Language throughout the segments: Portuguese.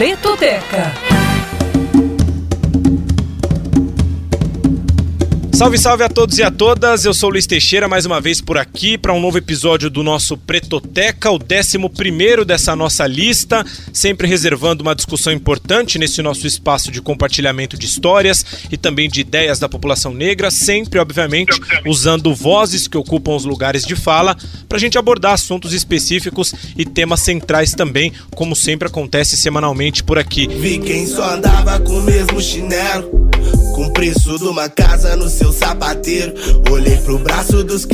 Pretoteca. Salve, salve a todos e a todas. Eu sou Luiz Teixeira, mais uma vez por aqui para um novo episódio do nosso Pretoteca, o 11 dessa nossa lista, sempre reservando uma discussão importante nesse nosso espaço de compartilhamento de histórias e também de ideias da população negra, sempre, obviamente, usando vozes que ocupam os lugares de fala para a gente abordar assuntos específicos e temas centrais também, como sempre acontece semanalmente por aqui. Vi quem só andava com o mesmo chinelo. Com o preço de uma casa no seu sapateiro. Olhei pro braço dos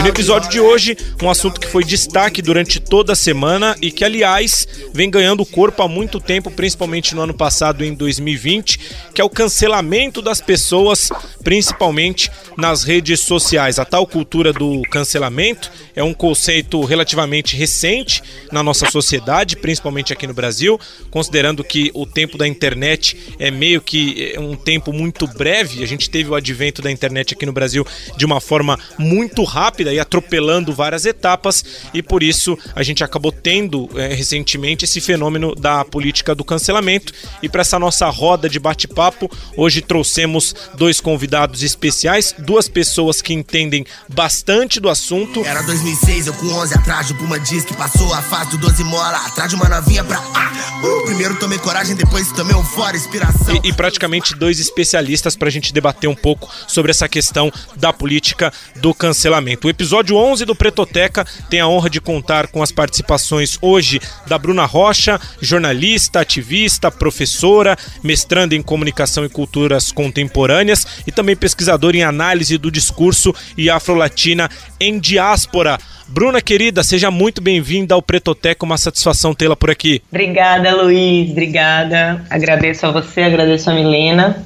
no episódio de hoje, um assunto que foi destaque durante toda a semana e que, aliás, vem ganhando corpo há muito tempo, principalmente no ano passado, em 2020, que é o cancelamento das pessoas, principalmente nas redes sociais. A tal cultura do cancelamento é um conceito relativamente recente na nossa sociedade, principalmente aqui no Brasil, considerando que o tempo da internet é meio que um tempo muito breve. A gente teve o advento da internet aqui no Brasil de uma forma muito rápida e atropelando várias etapas, e por isso a gente acabou tendo é, recentemente esse fenômeno da política do cancelamento. E para essa nossa roda de bate-papo, hoje trouxemos dois convidados especiais, duas pessoas que entendem bastante do assunto. Era 2006, eu com 11 atrás do Puma diz que passou a fase do 12 mola. Atrás de uma novinha pra. Ah, uh, primeiro tomei coragem, depois tomei um fora, inspiração. E, e praticamente dois especialistas para a gente debater um pouco sobre essa questão da política do cancelamento. O episódio 11 do Pretoteca tem a honra de contar com as participações hoje da Bruna Rocha, jornalista, ativista, professora, mestranda em comunicação e culturas contemporâneas e também pesquisadora em análise do discurso e afrolatina em diáspora. Bruna, querida, seja muito bem-vinda ao Pretoteca, uma satisfação tê-la por aqui. Obrigada, Luiz, obrigada. Agradeço a você, agradeço a Milena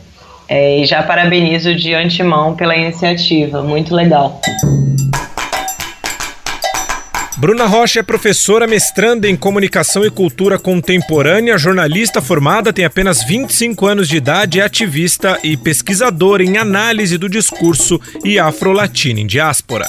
é, e já parabenizo de antemão pela iniciativa, muito legal. Bruna Rocha é professora mestranda em comunicação e cultura contemporânea, jornalista formada, tem apenas 25 anos de idade, é ativista e pesquisadora em análise do discurso e afro-latina em diáspora.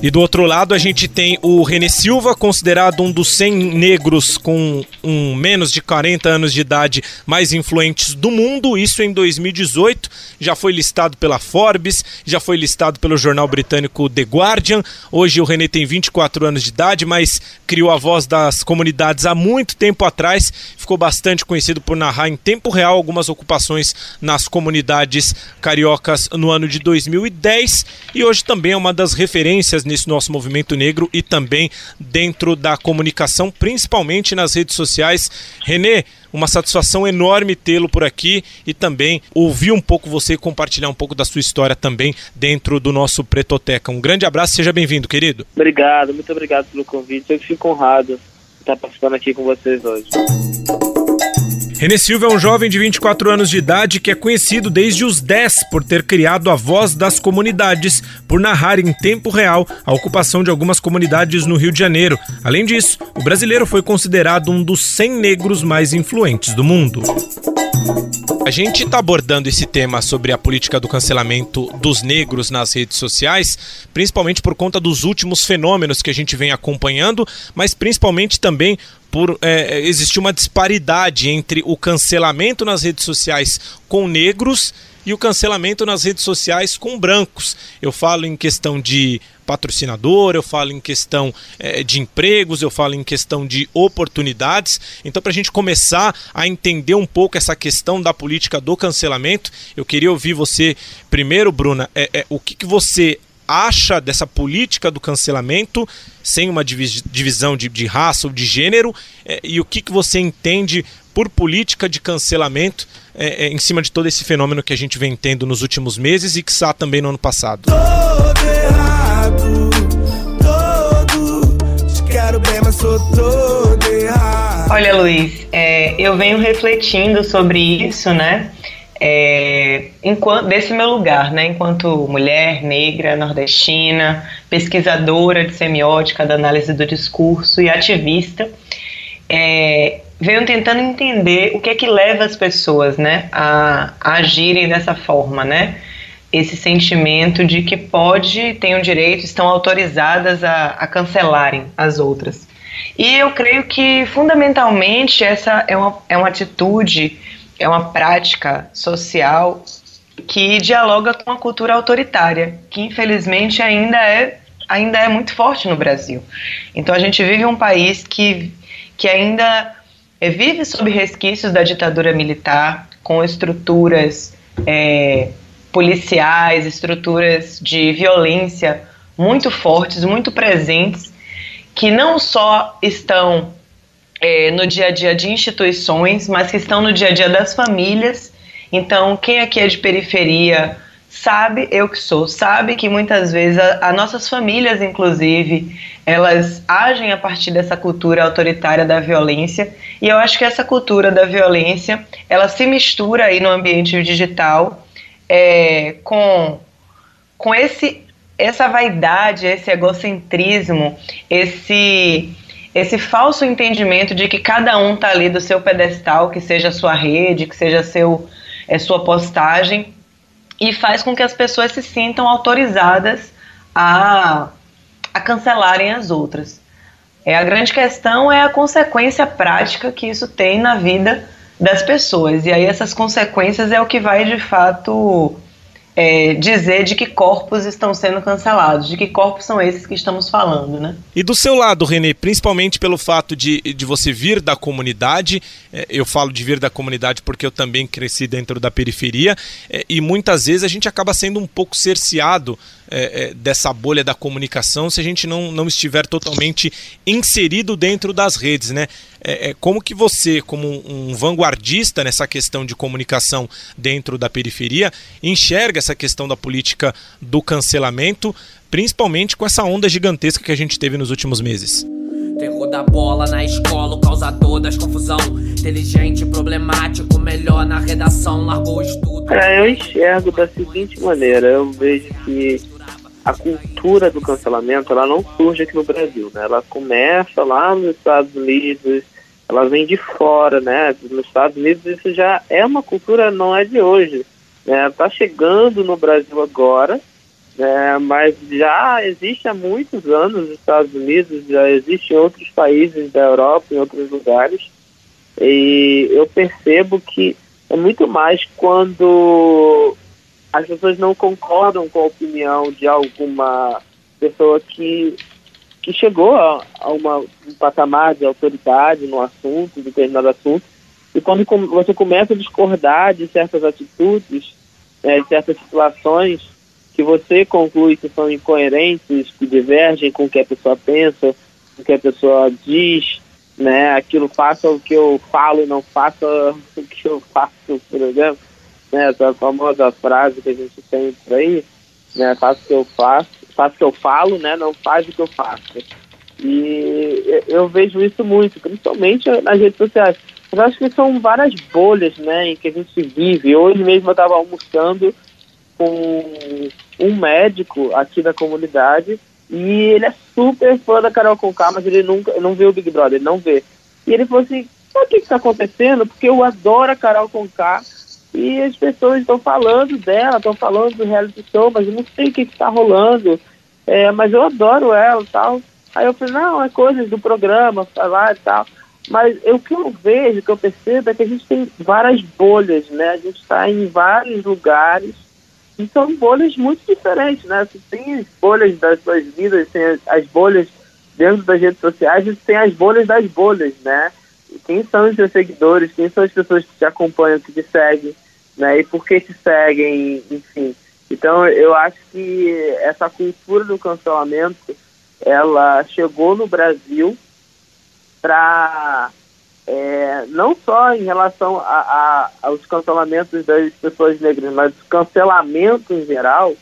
E do outro lado a gente tem o René Silva, considerado um dos 100 negros com um menos de 40 anos de idade mais influentes do mundo, isso em 2018. Já foi listado pela Forbes, já foi listado pelo jornal britânico The Guardian. Hoje o René tem 24 anos de idade, mas criou a voz das comunidades há muito tempo atrás. Ficou bastante conhecido por narrar em tempo real algumas ocupações nas comunidades cariocas no ano de 2010 e hoje também é uma das referências nesse nosso movimento negro e também dentro da comunicação, principalmente nas redes sociais. Renê, uma satisfação enorme tê-lo por aqui e também ouvir um pouco você e compartilhar um pouco da sua história também dentro do nosso Pretoteca. Um grande abraço, seja bem-vindo, querido. Obrigado, muito obrigado pelo convite. Eu fico honrado de estar participando aqui com vocês hoje. René Silva é um jovem de 24 anos de idade que é conhecido desde os 10 por ter criado a voz das comunidades, por narrar em tempo real a ocupação de algumas comunidades no Rio de Janeiro. Além disso, o brasileiro foi considerado um dos 100 negros mais influentes do mundo. A gente está abordando esse tema sobre a política do cancelamento dos negros nas redes sociais, principalmente por conta dos últimos fenômenos que a gente vem acompanhando, mas principalmente também por é, existir uma disparidade entre o cancelamento nas redes sociais com negros e o cancelamento nas redes sociais com brancos. Eu falo em questão de patrocinador, eu falo em questão é, de empregos, eu falo em questão de oportunidades. Então, para a gente começar a entender um pouco essa questão da política do cancelamento, eu queria ouvir você primeiro, Bruna, é, é o que, que você acha dessa política do cancelamento sem uma divisão de, de raça ou de gênero é, e o que, que você entende por política de cancelamento é, é, em cima de todo esse fenômeno que a gente vem tendo nos últimos meses e que está também no ano passado. Todo errado, todo, te quero bem, mas sou todo errado. Olha, Luiz, é, eu venho refletindo sobre isso, né? É, enquanto, desse meu lugar, né, enquanto mulher negra, nordestina, pesquisadora de semiótica, da análise do discurso e ativista, é, venho tentando entender o que é que leva as pessoas né, a, a agirem dessa forma, né? Esse sentimento de que pode, têm o direito, estão autorizadas a, a cancelarem as outras. E eu creio que, fundamentalmente, essa é uma, é uma atitude é uma prática social que dialoga com a cultura autoritária, que infelizmente ainda é, ainda é muito forte no Brasil. Então a gente vive um país que, que ainda é, vive sob resquícios da ditadura militar, com estruturas é, policiais, estruturas de violência muito fortes, muito presentes, que não só estão é, no dia a dia de instituições, mas que estão no dia a dia das famílias. Então, quem aqui é de periferia sabe, eu que sou, sabe que muitas vezes as nossas famílias, inclusive, elas agem a partir dessa cultura autoritária da violência. E eu acho que essa cultura da violência, ela se mistura aí no ambiente digital é, com, com esse essa vaidade, esse egocentrismo, esse esse falso entendimento de que cada um está ali do seu pedestal, que seja a sua rede, que seja seu, é, sua postagem, e faz com que as pessoas se sintam autorizadas a, a cancelarem as outras. É, a grande questão é a consequência prática que isso tem na vida das pessoas. E aí essas consequências é o que vai de fato é, dizer de que corpos estão sendo cancelados, de que corpos são esses que estamos falando, né? E do seu lado, Renê, principalmente pelo fato de, de você vir da comunidade, é, eu falo de vir da comunidade porque eu também cresci dentro da periferia, é, e muitas vezes a gente acaba sendo um pouco cerceado é, é, dessa bolha da comunicação se a gente não, não estiver totalmente inserido dentro das redes, né? É, é, como que você, como um vanguardista nessa questão de comunicação dentro da periferia, enxerga essa questão da política do cancelamento, principalmente com essa onda gigantesca que a gente teve nos últimos meses? Terror da bola na escola, o causador das confusão. Inteligente, problemático, melhor na redação, largou o estudo. É, eu enxergo da seguinte maneira: eu vejo que a cultura do cancelamento ela não surge aqui no Brasil, né? Ela começa lá nos Estados Unidos, ela vem de fora, né? Nos Estados Unidos isso já é uma cultura, não é de hoje, né? Tá chegando no Brasil agora, né? Mas já existe há muitos anos nos Estados Unidos, já existe em outros países da Europa, em outros lugares, e eu percebo que é muito mais quando as pessoas não concordam com a opinião de alguma pessoa que, que chegou a, a uma, um patamar de autoridade no assunto, determinado assunto, e quando você começa a discordar de certas atitudes, né, de certas situações que você conclui que são incoerentes, que divergem com o que a pessoa pensa, com o que a pessoa diz, né, aquilo faça o que eu falo e não faça o que eu faço, por exemplo, né, essa famosa frase que a gente tem por aí, né, faço o que eu faço, faço o que eu falo, né, não faz o que eu faço. E eu vejo isso muito, principalmente nas redes sociais. Mas acho que são várias bolhas, né, em que a gente vive. Hoje mesmo eu estava almoçando com um médico aqui da comunidade e ele é super fã da Carol Conká, mas ele nunca não vê o Big Brother, ele não vê. E ele falou assim, o que está acontecendo? Porque eu adoro a Carol Conká e as pessoas estão falando dela, estão falando do reality show, mas eu não sei o que está rolando. É, mas eu adoro ela e tal. Aí eu falei, não, é coisas do programa, falar e tal. Mas o que eu vejo, o que eu percebo é que a gente tem várias bolhas, né? A gente está em vários lugares e são bolhas muito diferentes, né? Você tem as bolhas das suas vidas, tem as, as bolhas dentro das redes sociais e tem as bolhas das bolhas, né? Quem são os seus seguidores, quem são as pessoas que te acompanham, que te seguem, né? E por que te seguem, enfim. Então, eu acho que essa cultura do cancelamento, ela chegou no Brasil para é, não só em relação a, a, aos cancelamentos das pessoas negras, mas o cancelamento em geral,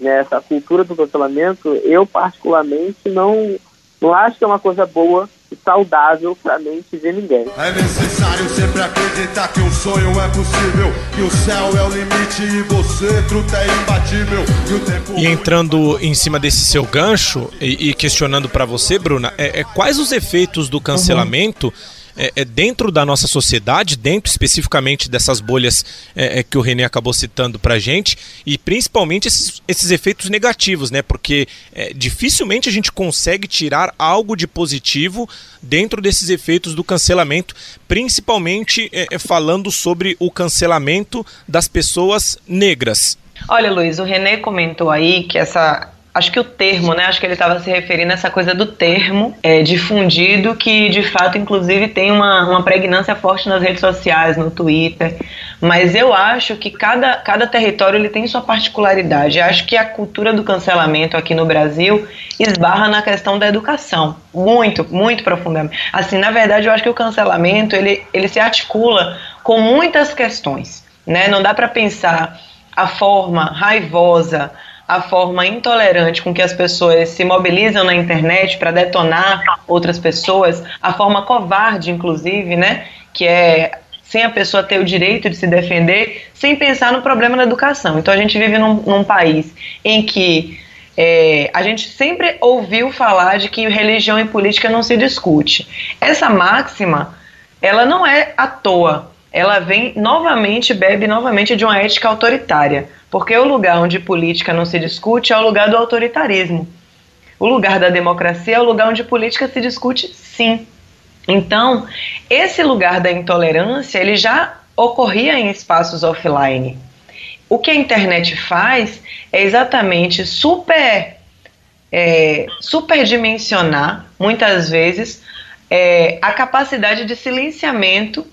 né, essa cultura do cancelamento, eu particularmente não, não acho que é uma coisa boa saudável para mente de ninguém. É necessário sempre acreditar que um sonho é possível, que o céu é o limite e você, truta, é imbatível. E, o tempo e entrando em cima desse seu gancho e, e questionando para você, Bruna, é, é, quais os efeitos do cancelamento? Uhum é, é, dentro da nossa sociedade, dentro especificamente dessas bolhas é, é que o René acabou citando para gente, e principalmente esses, esses efeitos negativos, né? Porque é, dificilmente a gente consegue tirar algo de positivo dentro desses efeitos do cancelamento, principalmente é, falando sobre o cancelamento das pessoas negras. Olha, Luiz, o René comentou aí que essa acho que o termo, né? Acho que ele estava se referindo a essa coisa do termo é, difundido, que de fato, inclusive, tem uma, uma pregnância forte nas redes sociais, no Twitter. Mas eu acho que cada, cada território ele tem sua particularidade. Eu acho que a cultura do cancelamento aqui no Brasil esbarra na questão da educação, muito, muito profundamente. Assim, na verdade, eu acho que o cancelamento ele, ele se articula com muitas questões, né? Não dá para pensar a forma raivosa, a forma intolerante com que as pessoas se mobilizam na internet para detonar outras pessoas, a forma covarde, inclusive, né, que é sem a pessoa ter o direito de se defender, sem pensar no problema da educação. Então a gente vive num, num país em que é, a gente sempre ouviu falar de que religião e política não se discute. Essa máxima, ela não é à toa. Ela vem novamente, bebe novamente de uma ética autoritária. Porque o lugar onde política não se discute é o lugar do autoritarismo. O lugar da democracia é o lugar onde política se discute, sim. Então, esse lugar da intolerância, ele já ocorria em espaços offline. O que a internet faz é exatamente super é, superdimensionar, muitas vezes, é, a capacidade de silenciamento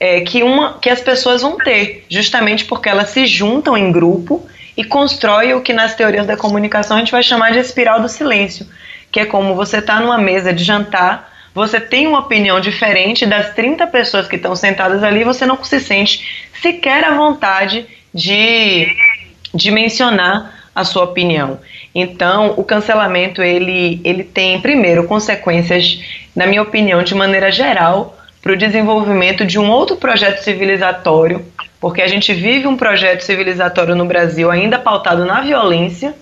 é, que, uma, que as pessoas vão ter, justamente porque elas se juntam em grupo e constroem o que nas teorias da comunicação a gente vai chamar de espiral do silêncio, que é como você está numa mesa de jantar, você tem uma opinião diferente das 30 pessoas que estão sentadas ali, você não se sente sequer à vontade de, de mencionar a sua opinião. Então, o cancelamento ele, ele tem primeiro consequências, na minha opinião, de maneira geral, para o desenvolvimento de um outro projeto civilizatório, porque a gente vive um projeto civilizatório no Brasil ainda pautado na violência,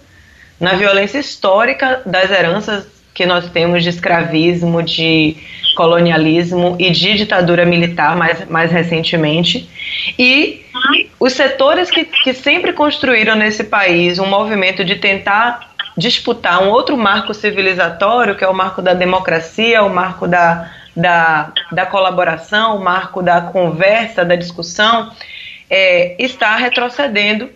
na violência histórica das heranças que nós temos de escravismo, de colonialismo e de ditadura militar mais, mais recentemente. E os setores que, que sempre construíram nesse país um movimento de tentar disputar um outro marco civilizatório, que é o marco da democracia, o marco da da, da colaboração, o marco da conversa, da discussão, é, está retrocedendo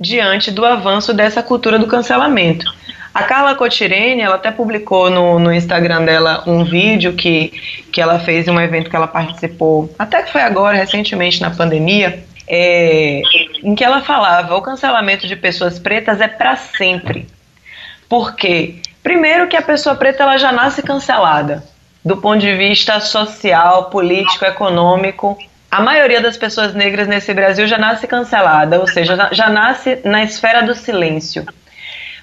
diante do avanço dessa cultura do cancelamento. A Carla Cotirene, ela até publicou no, no Instagram dela um vídeo que, que ela fez em um evento que ela participou, até que foi agora, recentemente, na pandemia, é, em que ela falava: o cancelamento de pessoas pretas é para sempre. Por quê? Primeiro que a pessoa preta ela já nasce cancelada do ponto de vista social, político, econômico. A maioria das pessoas negras nesse Brasil já nasce cancelada, ou seja, já nasce na esfera do silêncio.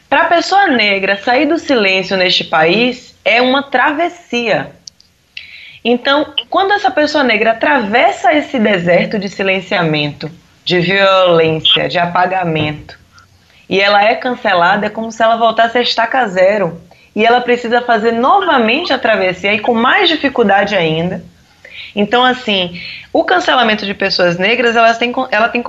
Para a pessoa negra sair do silêncio neste país é uma travessia. Então, quando essa pessoa negra atravessa esse deserto de silenciamento, de violência, de apagamento, e ela é cancelada, é como se ela voltasse a estaca zero. E ela precisa fazer novamente a travessia e com mais dificuldade ainda. Então, assim, o cancelamento de pessoas negras, elas têm, ela tem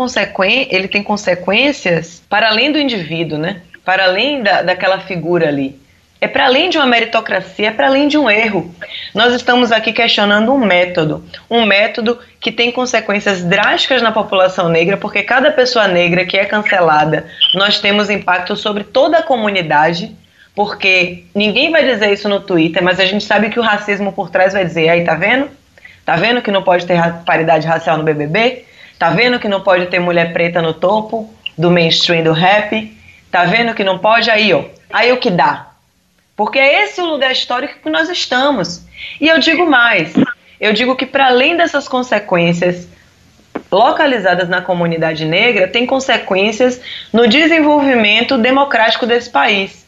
ele tem consequências para além do indivíduo, né? Para além da, daquela figura ali. É para além de uma meritocracia, é para além de um erro. Nós estamos aqui questionando um método, um método que tem consequências drásticas na população negra, porque cada pessoa negra que é cancelada, nós temos impacto sobre toda a comunidade, porque ninguém vai dizer isso no Twitter, mas a gente sabe que o racismo por trás vai dizer, aí tá vendo? Tá vendo que não pode ter paridade racial no BBB? Tá vendo que não pode ter mulher preta no topo do mainstream do rap? Tá vendo que não pode? Aí, ó. Aí o que dá? Porque é esse o lugar histórico que nós estamos. E eu digo mais: eu digo que, para além dessas consequências localizadas na comunidade negra, tem consequências no desenvolvimento democrático desse país.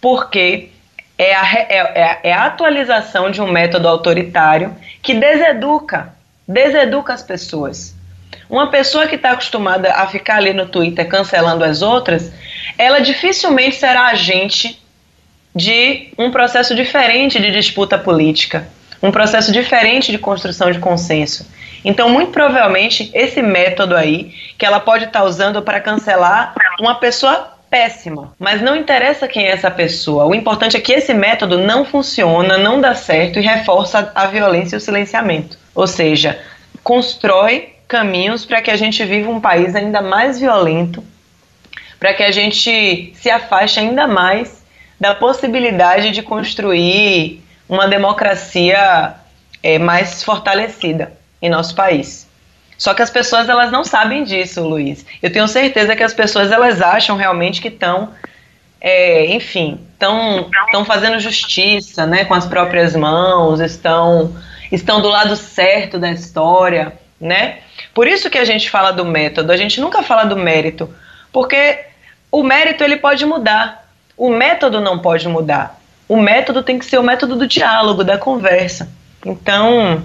Porque é a, é, é, é a atualização de um método autoritário que deseduca, deseduca as pessoas. Uma pessoa que está acostumada a ficar ali no Twitter cancelando as outras, ela dificilmente será agente de um processo diferente de disputa política, um processo diferente de construção de consenso. Então, muito provavelmente, esse método aí, que ela pode estar tá usando para cancelar uma pessoa péssima, mas não interessa quem é essa pessoa. O importante é que esse método não funciona, não dá certo e reforça a violência e o silenciamento. Ou seja, constrói caminhos para que a gente viva um país ainda mais violento, para que a gente se afaste ainda mais da possibilidade de construir uma democracia é, mais fortalecida em nosso país. Só que as pessoas elas não sabem disso, Luiz. Eu tenho certeza que as pessoas elas acham realmente que estão, é, enfim, estão fazendo justiça, né, com as próprias mãos, estão estão do lado certo da história, né? Por isso que a gente fala do método. A gente nunca fala do mérito, porque o mérito ele pode mudar. O método não pode mudar. O método tem que ser o método do diálogo, da conversa. Então,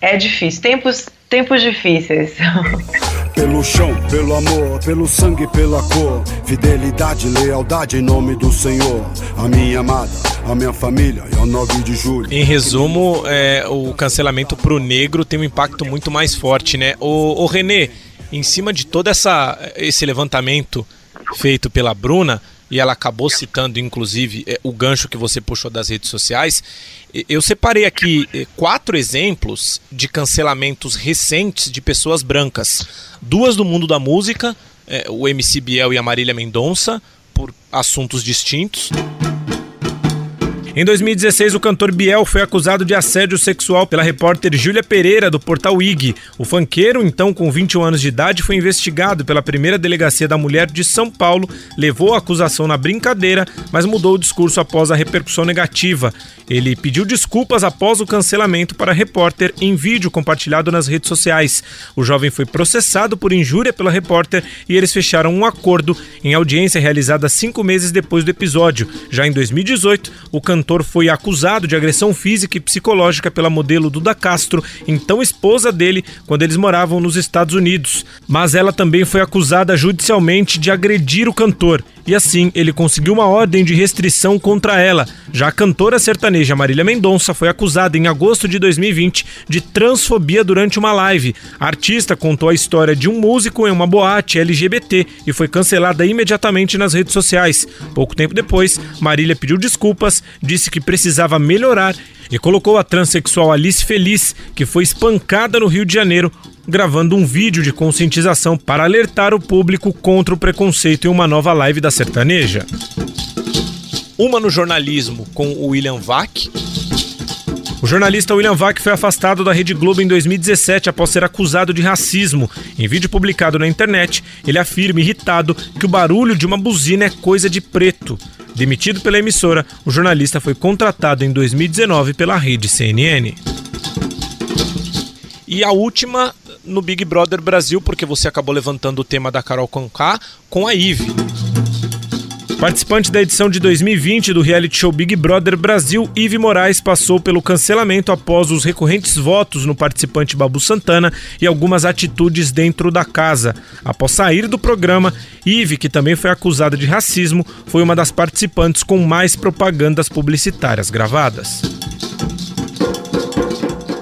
é difícil. Tempos, tempos difíceis. Pelo chão, pelo amor, pelo sangue, pela cor. Fidelidade, lealdade em nome do Senhor. A minha amada, a minha família e ao 9 de julho. Em resumo, é, o cancelamento pro negro tem um impacto muito mais forte, né? O, o Renê, em cima de todo essa, esse levantamento feito pela Bruna, e ela acabou citando, inclusive, é, o gancho que você puxou das redes sociais. Eu separei aqui é, quatro exemplos de cancelamentos recentes de pessoas brancas. Duas do mundo da música, é, o MC Biel e a Marília Mendonça, por assuntos distintos. Em 2016, o cantor Biel foi acusado de assédio sexual pela repórter Júlia Pereira, do portal IG. O fanqueiro, então com 21 anos de idade, foi investigado pela primeira delegacia da mulher de São Paulo, levou a acusação na brincadeira, mas mudou o discurso após a repercussão negativa. Ele pediu desculpas após o cancelamento para a repórter em vídeo compartilhado nas redes sociais. O jovem foi processado por injúria pela repórter e eles fecharam um acordo em audiência realizada cinco meses depois do episódio. Já em 2018, o cantor cantor foi acusado de agressão física e psicológica pela modelo Duda Castro, então esposa dele, quando eles moravam nos Estados Unidos. Mas ela também foi acusada judicialmente de agredir o cantor, e assim ele conseguiu uma ordem de restrição contra ela. Já a cantora sertaneja Marília Mendonça foi acusada em agosto de 2020 de transfobia durante uma live. A artista contou a história de um músico em uma boate LGBT e foi cancelada imediatamente nas redes sociais. Pouco tempo depois, Marília pediu desculpas, disse que precisava melhorar e colocou a transexual Alice Feliz, que foi espancada no Rio de Janeiro, gravando um vídeo de conscientização para alertar o público contra o preconceito em uma nova live da sertaneja. Uma no jornalismo com o William Vac. O jornalista William Vac foi afastado da Rede Globo em 2017 após ser acusado de racismo. Em vídeo publicado na internet, ele afirma irritado que o barulho de uma buzina é coisa de preto. Demitido pela emissora, o jornalista foi contratado em 2019 pela rede CNN. E a última no Big Brother Brasil, porque você acabou levantando o tema da Carol Conká com a Ive. Participante da edição de 2020 do reality show Big Brother Brasil, Ive Moraes passou pelo cancelamento após os recorrentes votos no participante Babu Santana e algumas atitudes dentro da casa. Após sair do programa, Ive, que também foi acusada de racismo, foi uma das participantes com mais propagandas publicitárias gravadas.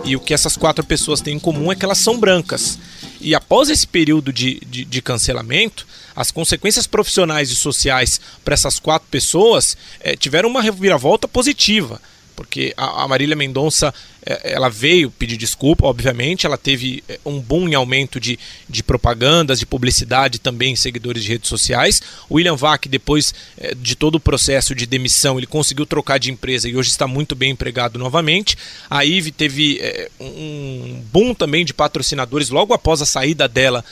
E o que essas quatro pessoas têm em comum é que elas são brancas. E após esse período de, de, de cancelamento, as consequências profissionais e sociais para essas quatro pessoas é, tiveram uma reviravolta positiva porque a, Marília Mendonça é, ela veio pedir desculpa, obviamente, ela teve é, um boom em aumento de, de propagandas, de publicidade também em seguidores de redes sociais. O William Vac, depois é, de todo o processo de demissão, ele conseguiu trocar de empresa e hoje está muito bem empregado novamente. A Ive teve um boom também de patrocinadores logo após a saída dela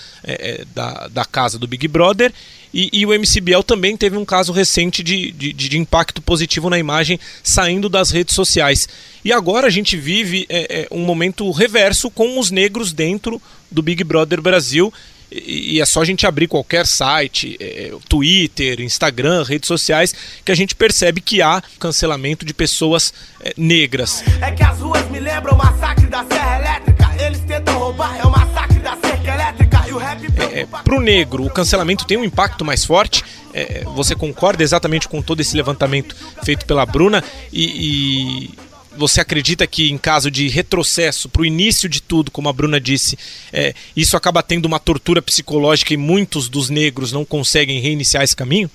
da, da casa do Big Brother. E, e, o MCBL também teve um caso recente de, de, de, impacto positivo na imagem saindo das redes sociais. E agora a gente vive é, é, um momento reverso com os negros dentro do Big Brother Brasil. E, e é só a gente abrir qualquer site, é, Twitter, Instagram, redes sociais, que a gente percebe que há cancelamento de pessoas é, negras. É que as ruas me lembram o massacre da Serra Elétrica. Eles tentam roubar, é o massacre da cerca elétrica. É, é para o negro, o cancelamento tem um impacto mais forte. É, você concorda exatamente com todo esse levantamento feito pela Bruna e, e você acredita que em caso de retrocesso para o início de tudo, como a Bruna disse, é, isso acaba tendo uma tortura psicológica e muitos dos negros não conseguem reiniciar esse caminho?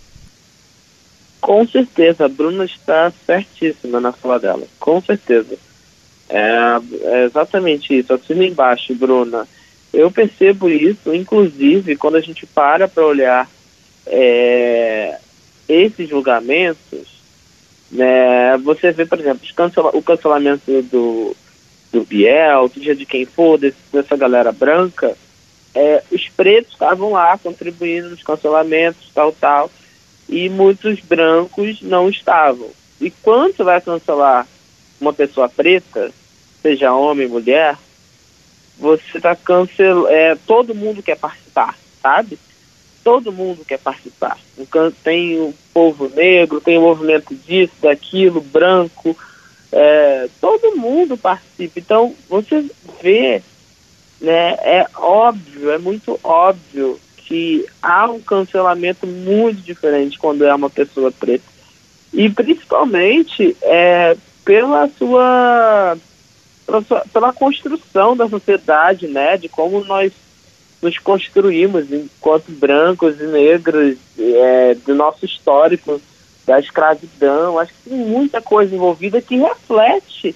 Com certeza, a Bruna está certíssima na fala dela, com certeza. É, é exatamente isso, assina embaixo, Bruna. Eu percebo isso, inclusive, quando a gente para para olhar é, esses julgamentos, né, você vê, por exemplo, cancela, o cancelamento do, do Biel, seja de quem for, desse, dessa galera branca, é, os pretos estavam lá contribuindo nos cancelamentos, tal, tal, e muitos brancos não estavam. E quando você vai cancelar uma pessoa preta, seja homem, mulher, você está cancelando. É, todo mundo quer participar, sabe? Todo mundo quer participar. Tem o povo negro, tem o movimento disso, daquilo, branco. É, todo mundo participa. Então, você vê, né, é óbvio, é muito óbvio que há um cancelamento muito diferente quando é uma pessoa preta. E principalmente é, pela sua pela, construção da sociedade, né, de como nós nos construímos enquanto brancos e negros, é, do nosso histórico da escravidão. Acho que tem muita coisa envolvida que reflete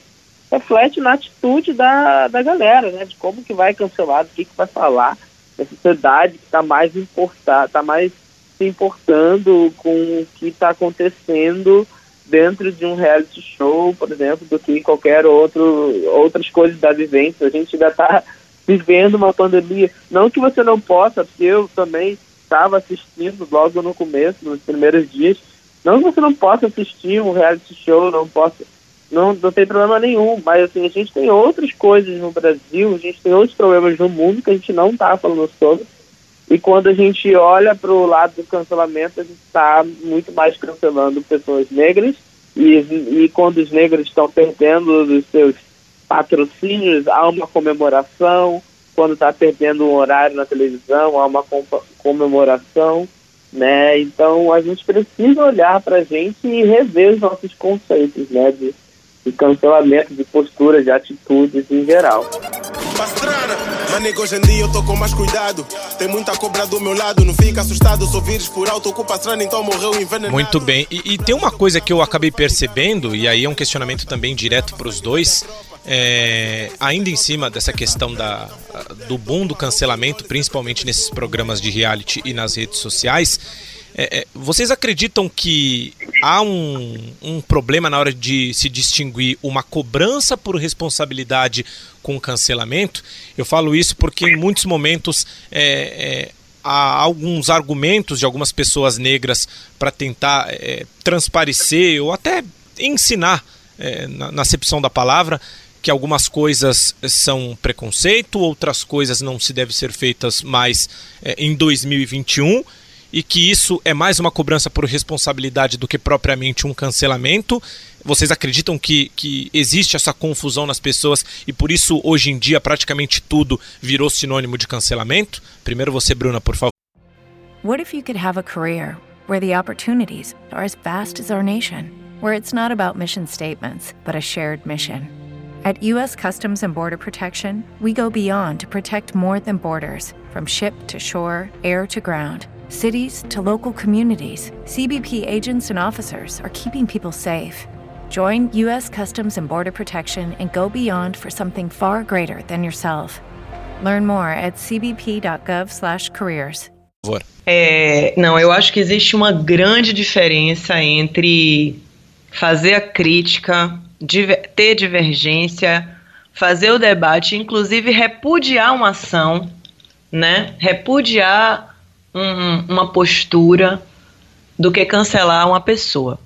reflete na atitude da, da galera, né? De como que vai cancelar, do que, que vai falar. A sociedade que está mais importada, está mais se importando com o que está acontecendo dentro de um reality show, por exemplo, do que qualquer outro outras coisas da vivência. A gente ainda está vivendo uma pandemia. Não que você não possa, porque eu também estava assistindo logo no começo, nos primeiros dias. Não que você não possa assistir um reality show, não possa. Não, não tem problema nenhum, mas assim, a gente tem outras coisas no Brasil, a gente tem outros problemas no mundo que a gente não está falando sobre. E quando a gente olha para o lado do cancelamento, a gente está muito mais cancelando pessoas negras. E, e quando os negros estão perdendo os seus patrocínios, há uma comemoração. Quando está perdendo um horário na televisão, há uma comemoração. Né? Então a gente precisa olhar para a gente e rever os nossos conceitos né? de, de cancelamento, de posturas, de atitudes em geral. Manego, hoje em dia eu tô com mais cuidado. Tem muita cobra do meu lado, não fica assustado. Se ouvires por alto, o pastrana então morreu envenenado. Muito bem, e, e, tem uma coisa que eu acabei percebendo, e aí é um questionamento também direto para os dois. É, ainda em cima dessa questão da, do boom do cancelamento, principalmente nesses programas de reality e nas redes sociais, é, é, vocês acreditam que há um, um problema na hora de se distinguir uma cobrança por responsabilidade com cancelamento? Eu falo isso porque em muitos momentos é, é há alguns argumentos de algumas pessoas negras para tentar é, transparecer ou até ensinar, é, na, na acepção da palavra, que algumas coisas são preconceito, outras coisas não se devem ser feitas mais em 2021 e que isso é mais uma cobrança por responsabilidade do que propriamente um cancelamento? Vocês acreditam que, que existe essa confusão nas pessoas e por isso hoje em dia praticamente tudo virou sinônimo de cancelamento? Primeiro você, Bruna, por favor. What if you could have a career where the opportunities are as vast as our nation, where it's not about mission statements, but a shared mission? At U.S. Customs and Border Protection, we go beyond to protect more than borders from ship to shore, air to ground cities to local communities, CBP agents and officers are keeping people safe. Join U.S. Customs and Border Protection and go beyond for something far greater than yourself. Learn more at cbp.gov/careers. É, não, eu acho que existe uma grande diferença entre fazer a crítica, diver, ter divergência, fazer o debate, inclusive repudiar uma ação, né? Repudiar um, uma postura do que cancelar uma pessoa.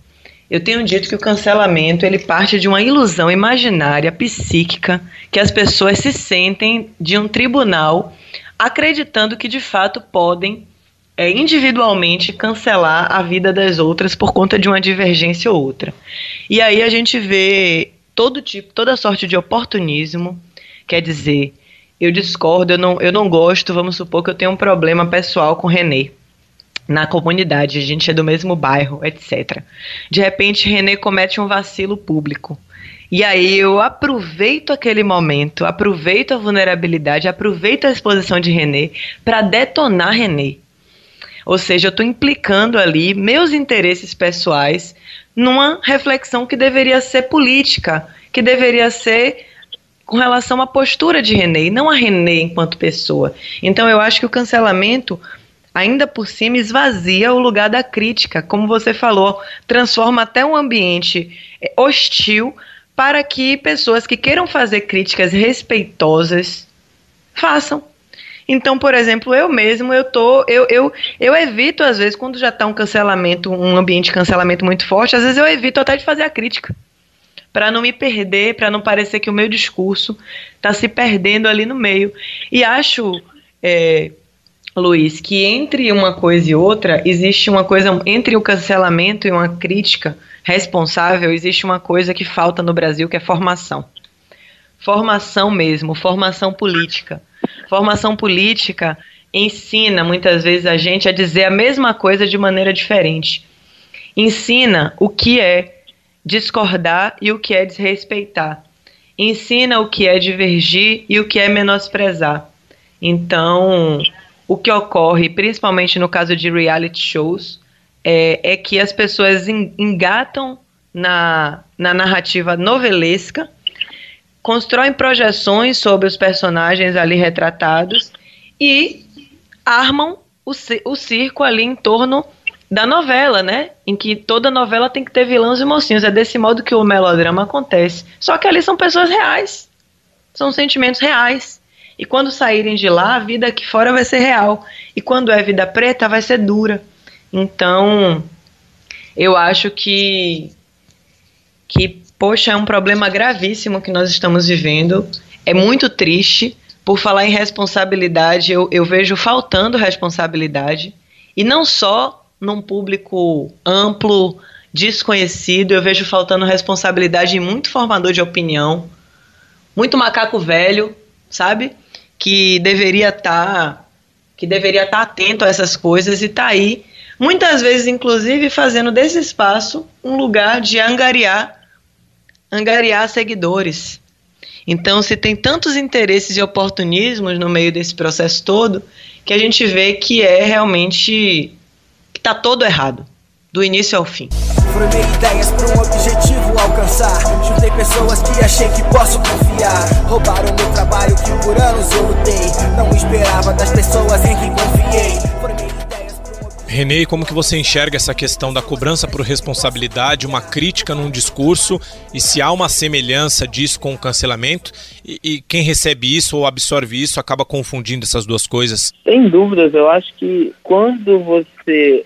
Eu tenho dito que o cancelamento ele parte de uma ilusão imaginária psíquica que as pessoas se sentem de um tribunal acreditando que de fato podem é, individualmente cancelar a vida das outras por conta de uma divergência ou outra. E aí a gente vê todo tipo, toda sorte de oportunismo, quer dizer, eu discordo, eu não, eu não gosto, vamos supor que eu tenho um problema pessoal com Renê na comunidade, a gente é do mesmo bairro, etc. De repente, Renê comete um vacilo público. E aí eu aproveito aquele momento, aproveito a vulnerabilidade, aproveito a exposição de Renê para detonar Renê. Ou seja, eu estou implicando ali meus interesses pessoais numa reflexão que deveria ser política, que deveria ser com relação à postura de René, e não a René enquanto pessoa. Então eu acho que o cancelamento ainda por cima esvazia o lugar da crítica, como você falou, transforma até um ambiente eh, hostil para que pessoas que queiram fazer críticas respeitosas façam. Então, por exemplo, eu mesmo, eu tô, eu, eu, eu evito às vezes quando já está um cancelamento, um ambiente de cancelamento muito forte, às vezes eu evito até de fazer a crítica para não me perder, para não parecer que o meu discurso está se perdendo ali no meio. E acho, é, Luiz, que entre uma coisa e outra existe uma coisa entre o cancelamento e uma crítica responsável existe uma coisa que falta no Brasil que é formação. Formação mesmo, formação política. Formação política ensina muitas vezes a gente a dizer a mesma coisa de maneira diferente. Ensina o que é discordar e o que é desrespeitar. Ensina o que é divergir e o que é menosprezar. Então, o que ocorre, principalmente no caso de reality shows, é, é que as pessoas engatam na, na narrativa novelesca, constroem projeções sobre os personagens ali retratados e armam o, o circo ali em torno da novela, né? Em que toda novela tem que ter vilãos e mocinhos. É desse modo que o melodrama acontece. Só que ali são pessoas reais. São sentimentos reais. E quando saírem de lá, a vida aqui fora vai ser real. E quando é vida preta, vai ser dura. Então, eu acho que que poxa, é um problema gravíssimo que nós estamos vivendo. É muito triste. Por falar em responsabilidade, eu, eu vejo faltando responsabilidade. E não só num público amplo, desconhecido, eu vejo faltando responsabilidade em muito formador de opinião, muito macaco velho, sabe? Que deveria estar tá, que deveria estar tá atento a essas coisas e tá aí, muitas vezes inclusive fazendo desse espaço um lugar de angariar angariar seguidores. Então, se tem tantos interesses e oportunismos no meio desse processo todo, que a gente vê que é realmente tá todo errado, do início ao fim. Formei ideias para um objetivo alcançar. Juntei pessoas que achei que posso confiar. Roubaram meu trabalho que por anos eu lutei. Não esperava das pessoas em quem confiei. Formei Renê, como que você enxerga essa questão da cobrança por responsabilidade, uma crítica num discurso e se há uma semelhança disso com o cancelamento e, e quem recebe isso ou absorve isso acaba confundindo essas duas coisas? Sem dúvidas, eu acho que quando você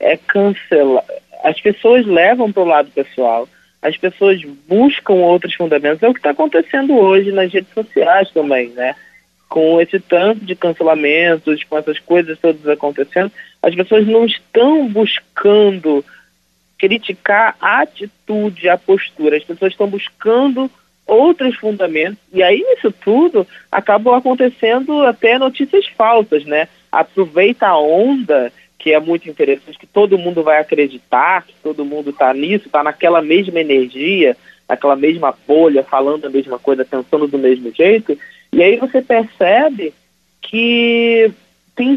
é cancelar. As pessoas levam para o lado pessoal, as pessoas buscam outros fundamentos. É o que está acontecendo hoje nas redes sociais também, né? com esse tanto de cancelamentos, com essas coisas todas acontecendo, as pessoas não estão buscando criticar a atitude, a postura, as pessoas estão buscando outros fundamentos, e aí isso tudo acabou acontecendo até notícias falsas, né? Aproveita a onda, que é muito interessante, que todo mundo vai acreditar, que todo mundo está nisso, está naquela mesma energia, naquela mesma bolha, falando a mesma coisa, pensando do mesmo jeito, e aí você percebe que tem,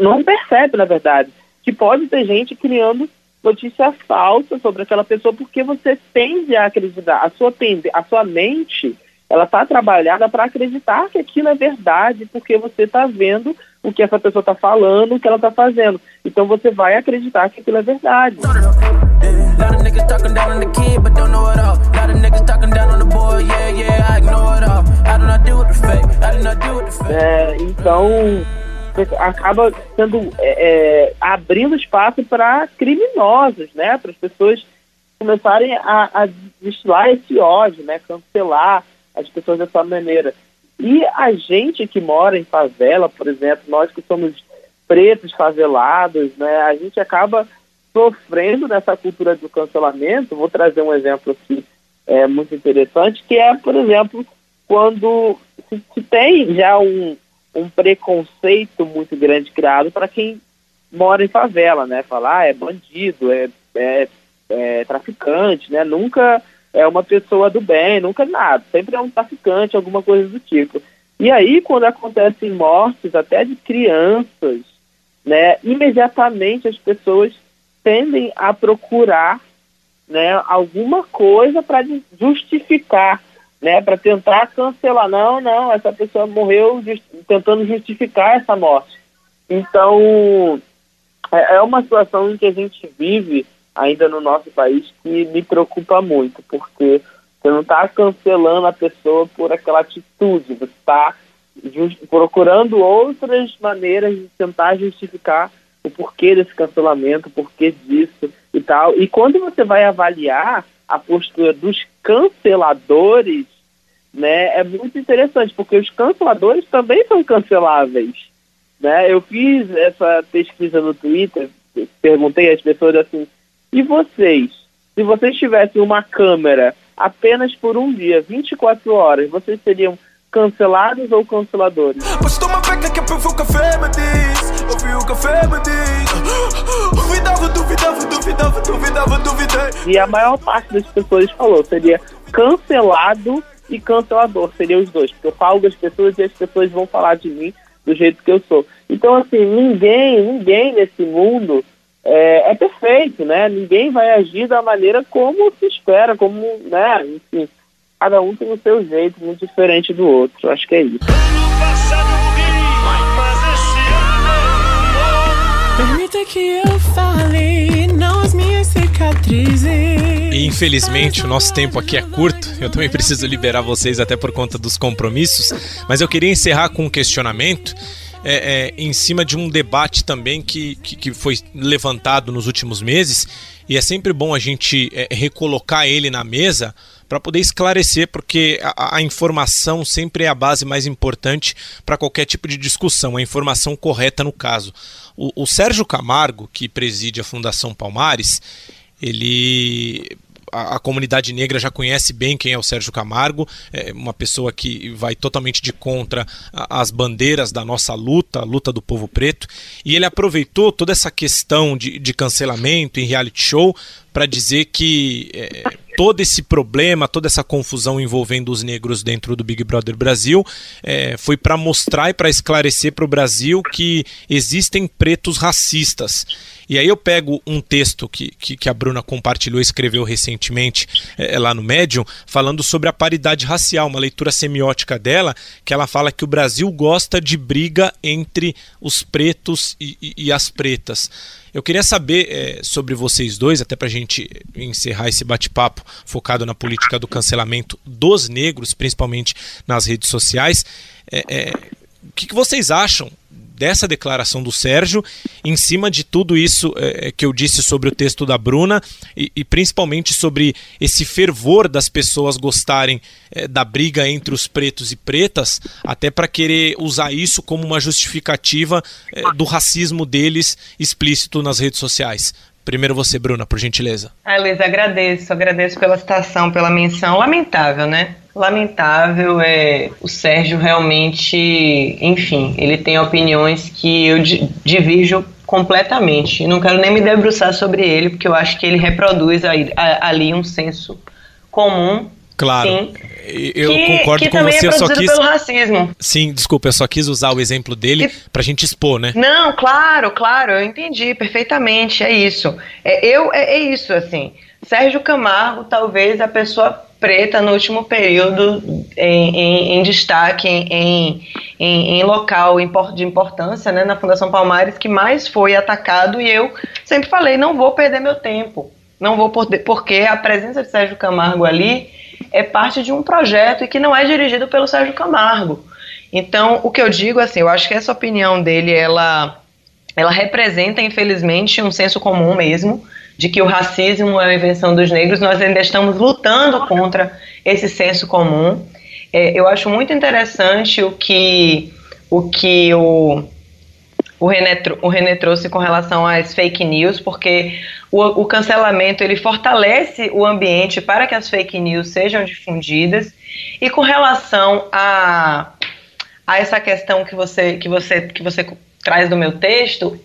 não percebe, na verdade, que pode ter gente criando notícia falsa sobre aquela pessoa porque você tende a acreditar, a sua, tende, a sua mente ela está trabalhada para acreditar que aquilo é verdade, porque você está vendo o que essa pessoa está falando, o que ela está fazendo. Então você vai acreditar que aquilo é verdade. É, então acaba sendo é, é, abrindo espaço para criminosos, né? Para as pessoas começarem a, a destilar esse ódio, né? Cancelar as pessoas dessa maneira. E a gente que mora em favela, por exemplo, nós que somos pretos favelados, né? A gente acaba sofrendo nessa cultura do cancelamento. Vou trazer um exemplo aqui é, muito interessante, que é, por exemplo, quando se, se tem já um, um preconceito muito grande criado para quem mora em favela, né? Falar ah, é bandido, é, é, é, traficante, né? Nunca é uma pessoa do bem, nunca nada. Sempre é um traficante, alguma coisa do tipo. E aí, quando acontecem mortes até de crianças, né? Imediatamente as pessoas tendem a procurar né, alguma coisa para justificar né, para tentar cancelar. Não, não, essa pessoa morreu just, tentando justificar essa morte. Então, é, é uma situação em que a gente vive ainda no nosso país que me preocupa muito, porque você não está cancelando a pessoa por aquela atitude, você está procurando outras maneiras de tentar justificar o porquê desse cancelamento, o porquê disso e tal. E quando você vai avaliar a postura dos canceladores, né, é muito interessante, porque os canceladores também são canceláveis. Né? Eu fiz essa pesquisa no Twitter, perguntei às pessoas assim, e vocês? Se vocês tivessem uma câmera apenas por um dia, 24 horas, vocês seriam cancelados ou canceladores? Que o café me diz, ouvi o café me diz, duvidava, duvidava, duvidava, duvidava, duvidei. E a maior parte das pessoas falou, seria cancelado e cancelador, seriam os dois, porque eu falo das pessoas e as pessoas vão falar de mim do jeito que eu sou. Então, assim, ninguém, ninguém nesse mundo é, é perfeito, né? Ninguém vai agir da maneira como se espera, como, né? Enfim, cada um tem o seu jeito, muito diferente do outro. Acho que é isso. Permita que eu fale, não as minhas cicatrizes. E infelizmente o nosso tempo aqui é curto, eu também preciso liberar vocês até por conta dos compromissos, mas eu queria encerrar com um questionamento. É, é, em cima de um debate também que, que, que, foi levantado nos últimos meses, e é sempre bom a gente é, recolocar ele na mesa para poder esclarecer, porque a, a, informação sempre é a base mais importante para qualquer tipo de discussão, a informação correta no caso. O, o Sérgio Camargo, que preside a Fundação Palmares, ele a, a, comunidade negra já conhece bem quem é o Sérgio Camargo, é uma pessoa que vai totalmente de contra as bandeiras da nossa luta, a luta do povo preto, e ele aproveitou toda essa questão de, de cancelamento em reality show para dizer que é, todo esse problema, toda essa confusão envolvendo os negros dentro do Big Brother Brasil é, foi para mostrar e para esclarecer para o Brasil que existem pretos racistas. E aí eu pego um texto que, que, que a Bruna compartilhou e escreveu recentemente é, lá no Medium, falando sobre a paridade racial, uma leitura semiótica dela, que ela fala que o Brasil gosta de briga entre os pretos e, e, e as pretas. Eu queria saber é, sobre vocês dois, até para a gente encerrar esse bate-papo focado na política do cancelamento dos negros, principalmente nas redes sociais. É, é, o que, que vocês acham dessa declaração do Sérgio, em cima de tudo isso é, que eu disse sobre o texto da Bruna e, e principalmente sobre esse fervor das pessoas gostarem é, da briga entre os pretos e pretas, até para querer usar isso como uma justificativa é, do racismo deles explícito nas redes sociais. Primeiro você, Bruna, por gentileza. Ah, Luiz, agradeço, agradeço pela citação, pela menção. Lamentável, né? Lamentável, é, o Sérgio realmente, enfim, ele tem opiniões que eu divirjo completamente. Não quero nem me debruçar sobre ele, porque eu acho que ele reproduz aí, ali um senso comum Claro. Sim. Eu que, concordo que com você, é eu só quis. pelo racismo. Sim, desculpa, eu só quis usar o exemplo dele que... pra gente expor, né? Não, claro, claro, eu entendi perfeitamente, é isso. É, eu, é, é isso, assim. Sérgio Camargo, talvez a pessoa preta no último período em, em, em destaque, em, em, local de importância, né, na Fundação Palmares, que mais foi atacado. E eu sempre falei, não vou perder meu tempo, não vou poder, porque a presença de Sérgio Camargo ali é parte de um projeto e que não é dirigido pelo Sérgio Camargo. Então, o que eu digo, assim, eu acho que essa opinião dele, ela, ela representa, infelizmente, um senso comum mesmo, de que o racismo é a invenção dos negros. Nós ainda estamos lutando contra esse senso comum. É, eu acho muito interessante o que o, que o o René, o René trouxe com relação às fake news, porque o, o, cancelamento ele fortalece o ambiente para que as fake news sejam difundidas. E com relação a, a essa questão que você, que, você, que você traz do meu texto,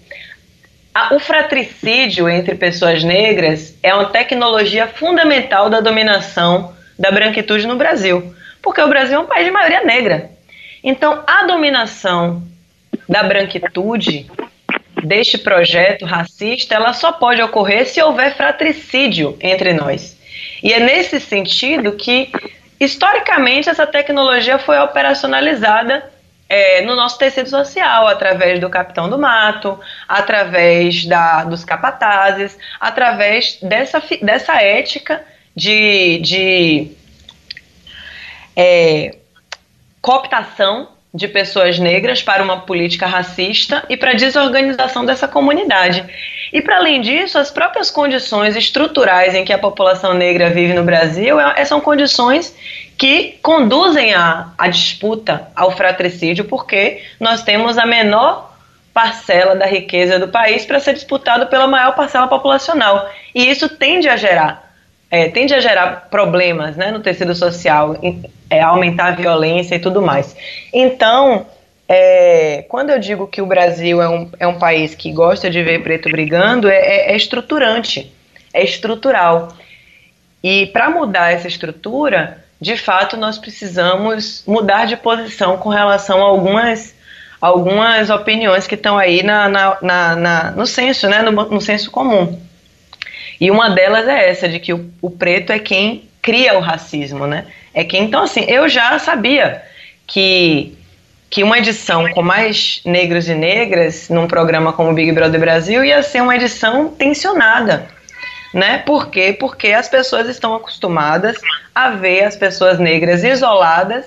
o fratricídio entre pessoas negras é uma tecnologia fundamental da dominação da branquitude no Brasil, porque o Brasil é um país de maioria negra. Então, a dominação da branquitude deste projeto racista, ela só pode ocorrer se houver fratricídio entre nós. E é nesse sentido que, historicamente, essa tecnologia foi operacionalizada é, no nosso tecido social, através do capitão do mato, através da, dos capatazes, através dessa, dessa ética de, de é, cooptação de pessoas negras para uma política racista e para a desorganização dessa comunidade. E para além disso, as próprias condições estruturais em que a população negra vive no Brasil é, são condições que conduzem à, à disputa, ao fratricídio, porque nós temos a menor parcela da riqueza do país para ser disputado pela maior parcela populacional. E isso tende a gerar é, tende a gerar problemas né, no tecido social, é, aumentar a violência e tudo mais. Então, é, quando eu digo que o Brasil é um, é um país que gosta de ver preto brigando, é, é, é estruturante, é estrutural. E para mudar essa estrutura, de fato, nós precisamos mudar de posição com relação a algumas, algumas opiniões que estão aí na, na, na, na no senso, né, no, no senso comum. E uma delas é essa, de que o, o preto é quem cria o racismo, né? É quem, então, assim, eu já sabia que que uma edição com mais negros e negras num programa como Big Brother Brasil ia ser uma edição tensionada, né? Por quê? Porque as pessoas estão acostumadas a ver as pessoas negras isoladas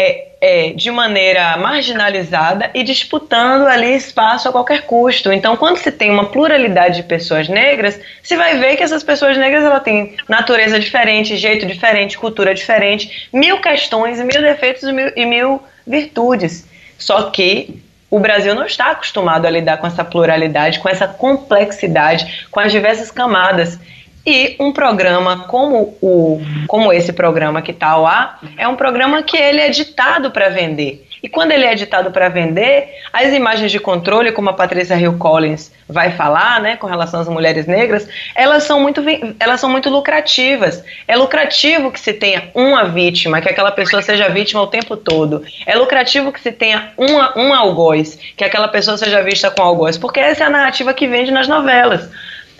é, é, de maneira marginalizada e disputando ali espaço a qualquer custo. Então, quando se tem uma pluralidade de pessoas negras, se vai ver que essas pessoas negras ela têm natureza diferente, jeito diferente, cultura diferente, mil questões, mil defeitos mil, e mil virtudes. Só que o Brasil não está acostumado a lidar com essa pluralidade, com essa complexidade, com as diversas camadas. E um programa como, o, como esse programa que está ao ar, é um programa que ele é ditado para vender. E quando ele é editado para vender, as imagens de controle, como a Patrícia Hill Collins vai falar, né, com relação às mulheres negras, elas são muito, elas são muito lucrativas. É lucrativo que se tenha uma vítima, que aquela pessoa seja vítima o tempo todo. É lucrativo que se tenha uma, um algoz, que aquela pessoa seja vista com algoz, porque essa é a narrativa que vende nas novelas.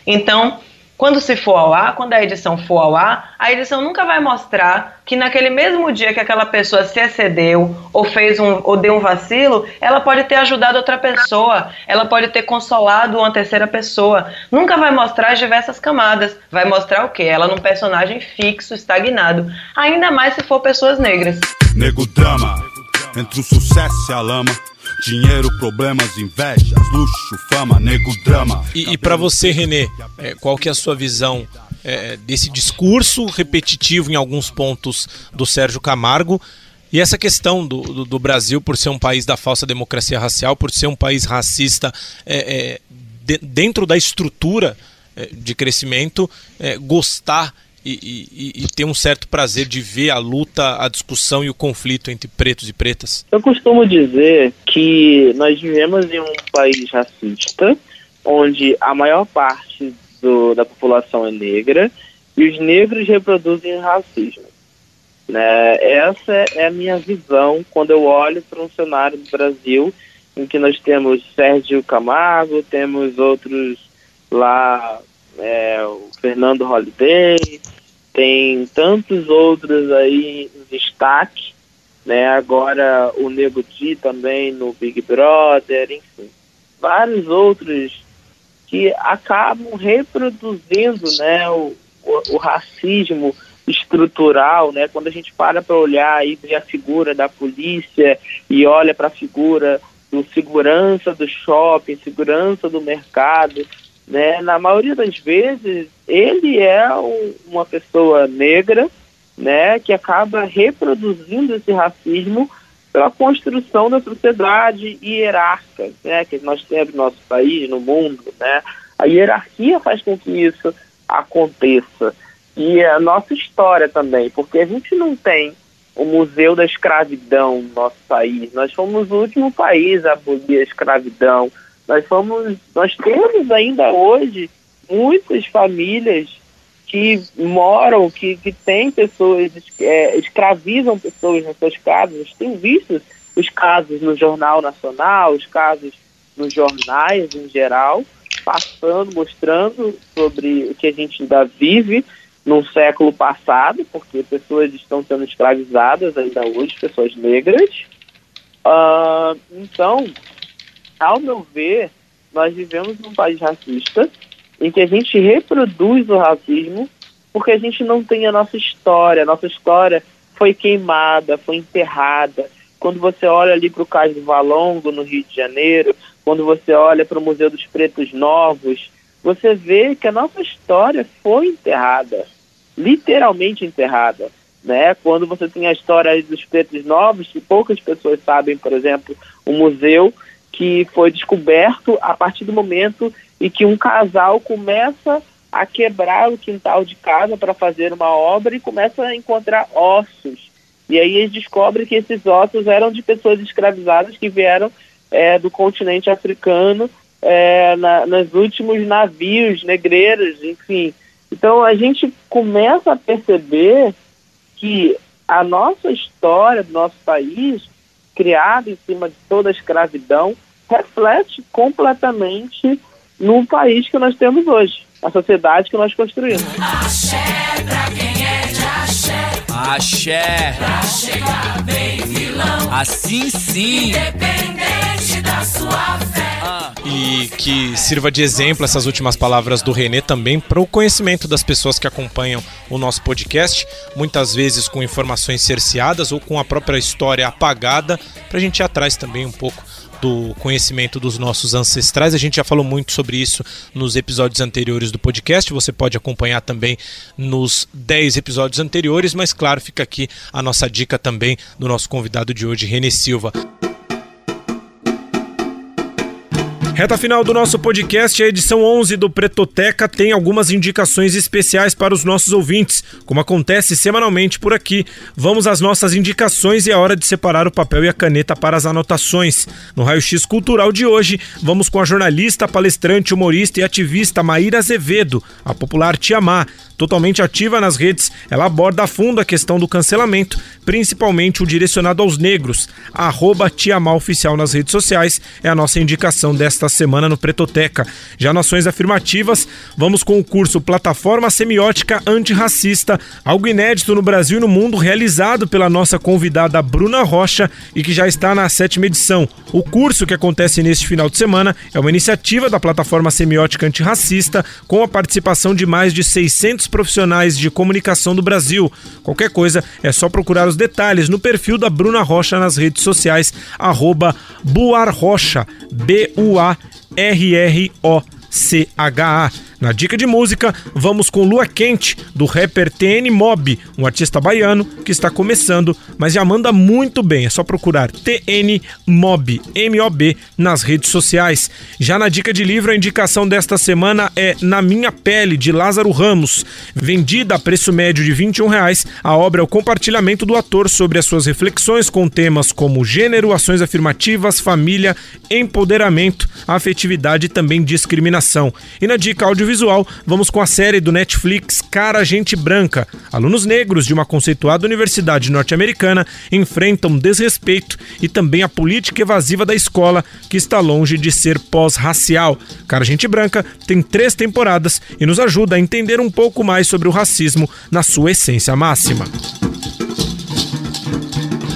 Então, quando se for ao ar, quando a edição for ao ar, a edição nunca vai mostrar que naquele mesmo dia que aquela pessoa se excedeu ou fez um ou deu um vacilo, ela pode ter ajudado outra pessoa, ela pode ter consolado uma terceira pessoa. Nunca vai mostrar as diversas camadas. Vai mostrar o quê? Ela num personagem fixo, estagnado. Ainda mais se for pessoas negras. Nego drama, entre o sucesso e a lama Dinheiro, problemas, invejas, luxo, fama, nego, drama. E, e para você, Renê, é, qual que é a sua visão é, desse discurso repetitivo em alguns pontos do Sérgio Camargo e essa questão do, do, do, Brasil, por ser um país da falsa democracia racial, por ser um país racista, é, é, de, dentro da estrutura é, de crescimento, é, gostar e, e, e, ter um certo prazer de ver a luta, a discussão e o conflito entre pretos e pretas? Eu costumo dizer que nós vivemos em um país racista, onde a maior parte do, da população é negra e os negros reproduzem racismo. Né? Essa é a minha visão quando eu olho para um cenário do Brasil em que nós temos Sérgio Camargo, temos outros lá, é, o Fernando Holliday, tem tantos outros aí em destaque, né? Agora o Nego Di também no Big Brother, enfim, vários outros que acabam reproduzindo, né, o, o, o racismo estrutural, né? Quando a gente para para olhar e ver a figura da polícia e olha para a figura do segurança do shopping, segurança do mercado, né? Na maioria das vezes ele é um, uma pessoa negra, né? Que acaba reproduzindo esse racismo pela construção da sociedade hierárquica, né? Que nós temos no nosso país, no mundo, né? A hierarquia faz com que isso aconteça e a nossa história também, porque a gente não tem o Museu da Escravidão no nosso país. Nós fomos o último país a abolir a escravidão. Nós fomos, nós temos ainda hoje muitas famílias que moram, que, que têm pessoas, é, escravizam pessoas nas suas casas. Tem visto os casos no Jornal Nacional, os casos nos jornais em geral, passando, mostrando sobre o que a gente ainda vive no século passado, porque pessoas estão sendo escravizadas ainda hoje, pessoas negras. Uh, então, ao meu ver, nós vivemos num país racista em que a gente reproduz o racismo porque a gente não tem a nossa história. A nossa história foi queimada, foi enterrada. Quando você olha ali para o Cais do Valongo, no Rio de Janeiro, quando você olha para o Museu dos Pretos Novos, você vê que a nossa história foi enterrada literalmente enterrada. Né? Quando você tem a história dos pretos novos, que poucas pessoas sabem, por exemplo, o museu que foi descoberto a partir do momento em que um casal começa a quebrar o quintal de casa para fazer uma obra e começa a encontrar ossos. E aí eles descobrem que esses ossos eram de pessoas escravizadas que vieram é, do continente africano é, na, nos últimos navios negreiros, enfim. Então a gente começa a perceber que a nossa história do nosso país, criada em cima de toda a escravidão, reflete completamente no país que nós temos hoje, a sociedade que nós construímos. Axé pra quem é de axé. Axé. Pra chegar bem vilão. Assim sim. Independente da sua fé. E que sirva de exemplo essas últimas palavras do Renê também para o conhecimento das pessoas que acompanham o nosso podcast, muitas vezes com informações cerceadas ou com a própria história apagada, para a gente ir atrás também um pouco do conhecimento dos nossos ancestrais. A gente já falou muito sobre isso nos episódios anteriores do podcast. Você pode acompanhar também nos 10 episódios anteriores, mas claro, fica aqui a nossa dica também do nosso convidado de hoje, Renê Silva. Reta final do nosso podcast, a edição 11 do Pretoteca tem algumas indicações especiais para os nossos ouvintes, como acontece semanalmente por aqui. Vamos às nossas indicações e é hora de separar o papel e a caneta para as anotações. No Raio X Cultural de hoje, vamos com a jornalista, palestrante, humorista e ativista Maíra Azevedo, a popular Tiamá. Totalmente ativa nas redes, ela aborda a fundo a questão do cancelamento, principalmente o direcionado aos negros. Arroba Tiamá Oficial nas redes sociais é a nossa indicação desta esta semana no Pretoteca. Já nações afirmativas, vamos com o curso Plataforma Semiótica Antirracista, algo inédito no Brasil e no mundo, realizado pela nossa convidada Bruna Rocha e que já está na sétima edição. O curso que acontece neste final de semana é uma iniciativa da Plataforma Semiótica Antirracista com a participação de mais de 600 profissionais de comunicação do Brasil. Qualquer coisa é só procurar os detalhes no perfil da Bruna Rocha nas redes sociais, arroba Buarrocha, B-U-A-R-R-O-C-H-A. Na dica de música, vamos com Lua Quente, do rapper TN Mob, um artista baiano que está começando, mas já manda muito bem. É só procurar TN Mob, M-O-B, nas redes sociais. Já na dica de livro, a indicação desta semana é Na Minha Pele, de Lázaro Ramos. Vendida a preço médio de 21 reais, a obra é o compartilhamento do ator sobre as suas reflexões com temas como gênero, ações afirmativas, família, empoderamento, afetividade e também discriminação. E na dica audiovisual, audiovisual, vamos com a série do Netflix Cara Gente Branca. Alunos negros de uma conceituada universidade norte-americana enfrentam desrespeito e também a política evasiva da escola, que está longe de ser pós-racial. Cara Gente Branca tem três temporadas e nos ajuda a entender um pouco mais sobre o racismo na sua essência máxima.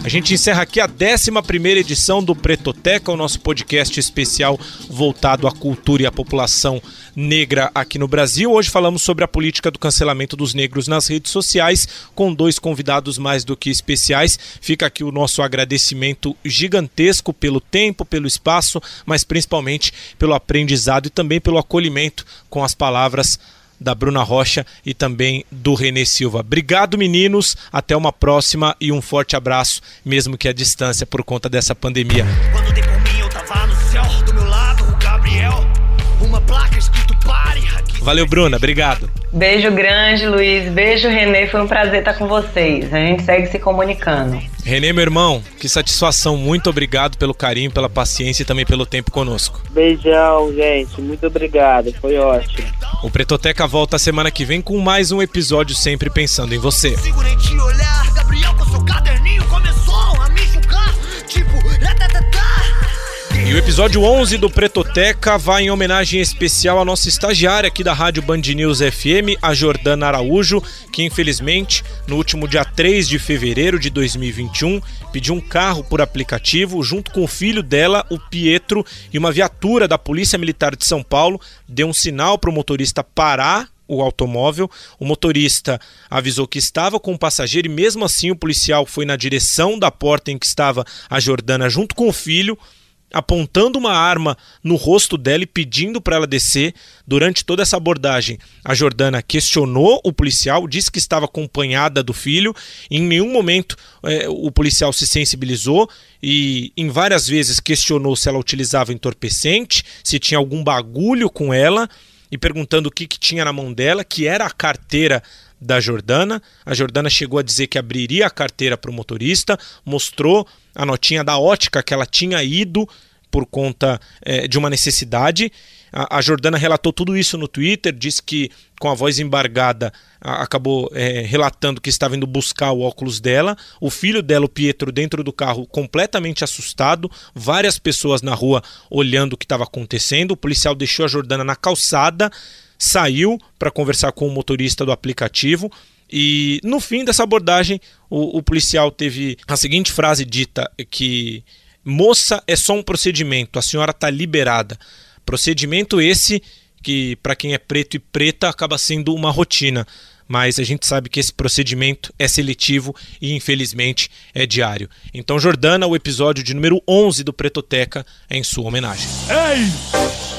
A gente encerra aqui a 11 edição do Pretoteca, o nosso podcast especial voltado à cultura e à população negra aqui no Brasil. Hoje falamos sobre a política do cancelamento dos negros nas redes sociais, com dois convidados mais do que especiais. Fica aqui o nosso agradecimento gigantesco pelo tempo, pelo espaço, mas principalmente pelo aprendizado e também pelo acolhimento com as palavras da Bruna Rocha e também do Renê Silva. Obrigado, meninos. Até uma próxima e um forte abraço, mesmo que à distância por conta dessa pandemia. Quando dei por mim, eu tava no céu, do meu lado, o Gabriel. Uma placa escrito pare. Valeu, Bruna. Obrigado. Beijo grande, Luiz. Beijo, Renê. Foi um prazer estar com vocês. A gente segue se comunicando. Renê, meu irmão, que satisfação. Muito obrigado pelo carinho, pela paciência e também pelo tempo conosco. Beijão, gente. Muito obrigado. Foi ótimo. O Pretoteca volta semana que vem com mais um episódio sempre pensando em você. E o episódio 11 do Pretoteca vai em homenagem especial à nossa estagiária aqui da Rádio Band News FM, a Jordana Araújo, que infelizmente no último dia 3 de fevereiro de 2021 pediu um carro por aplicativo junto com o filho dela, o Pietro, e uma viatura da Polícia Militar de São Paulo deu um sinal para o motorista parar o automóvel. O motorista avisou que estava com o passageiro e mesmo assim o policial foi na direção da porta em que estava a Jordana junto com o filho apontando uma arma no rosto dela e pedindo para ela descer. Durante toda essa abordagem, a Jordana questionou o policial, disse que estava acompanhada do filho. Em nenhum momento é, o policial se sensibilizou e em várias vezes questionou se ela utilizava entorpecente, se tinha algum bagulho com ela e perguntando o que, que tinha na mão dela, que era a carteira da Jordana. A Jordana chegou a dizer que abriria a carteira para o motorista, mostrou a notinha da ótica que ela tinha ido por conta é, de uma necessidade. A, a, Jordana relatou tudo isso no Twitter, disse que com a voz embargada a, acabou é, relatando que estava indo buscar o óculos dela. O filho dela, o Pietro, dentro do carro, completamente assustado. Várias pessoas na rua olhando o que estava acontecendo. O policial deixou a Jordana na calçada saiu para conversar com o motorista do aplicativo. E no fim dessa abordagem, o, o policial teve a seguinte frase dita: que moça é só um procedimento, a senhora está liberada. Procedimento esse que, para quem é preto e preta, acaba sendo uma rotina. Mas a gente sabe que esse procedimento é seletivo e, infelizmente, é diário. Então, Jordana, o episódio de número 11 do Pretoteca é em sua homenagem. Ei!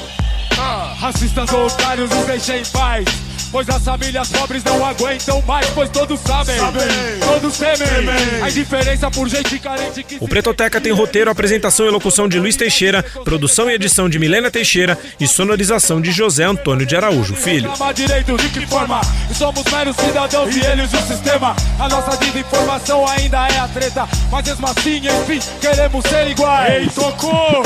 Racistas ou otários, nos deixem em paz. Pois as famílias pobres não aguentam mais, pois todos sabem, sabem. todos temem. temem. A indiferença por gente carente que. O Pretoteca tem roteiro, apresentação e locução de Luiz Teixeira, produção e edição de Milena Teixeira e sonorização de José Antônio de Araújo Filho. direito de que forma? Somos meros cidadãos e eles o sistema. A nossa desinformação ainda é a treta, mas mesmo assim, enfim, queremos ser iguais. Ei, tocou!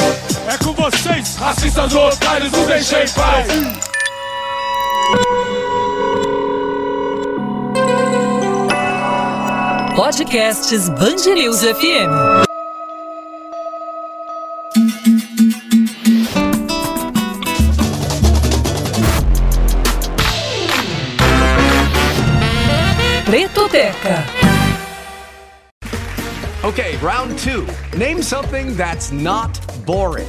É com vocês, racistas otários, nos deixem em paz. life. Podcasts Band News FM. Pretoteca. Okay, round two. Name something that's not boring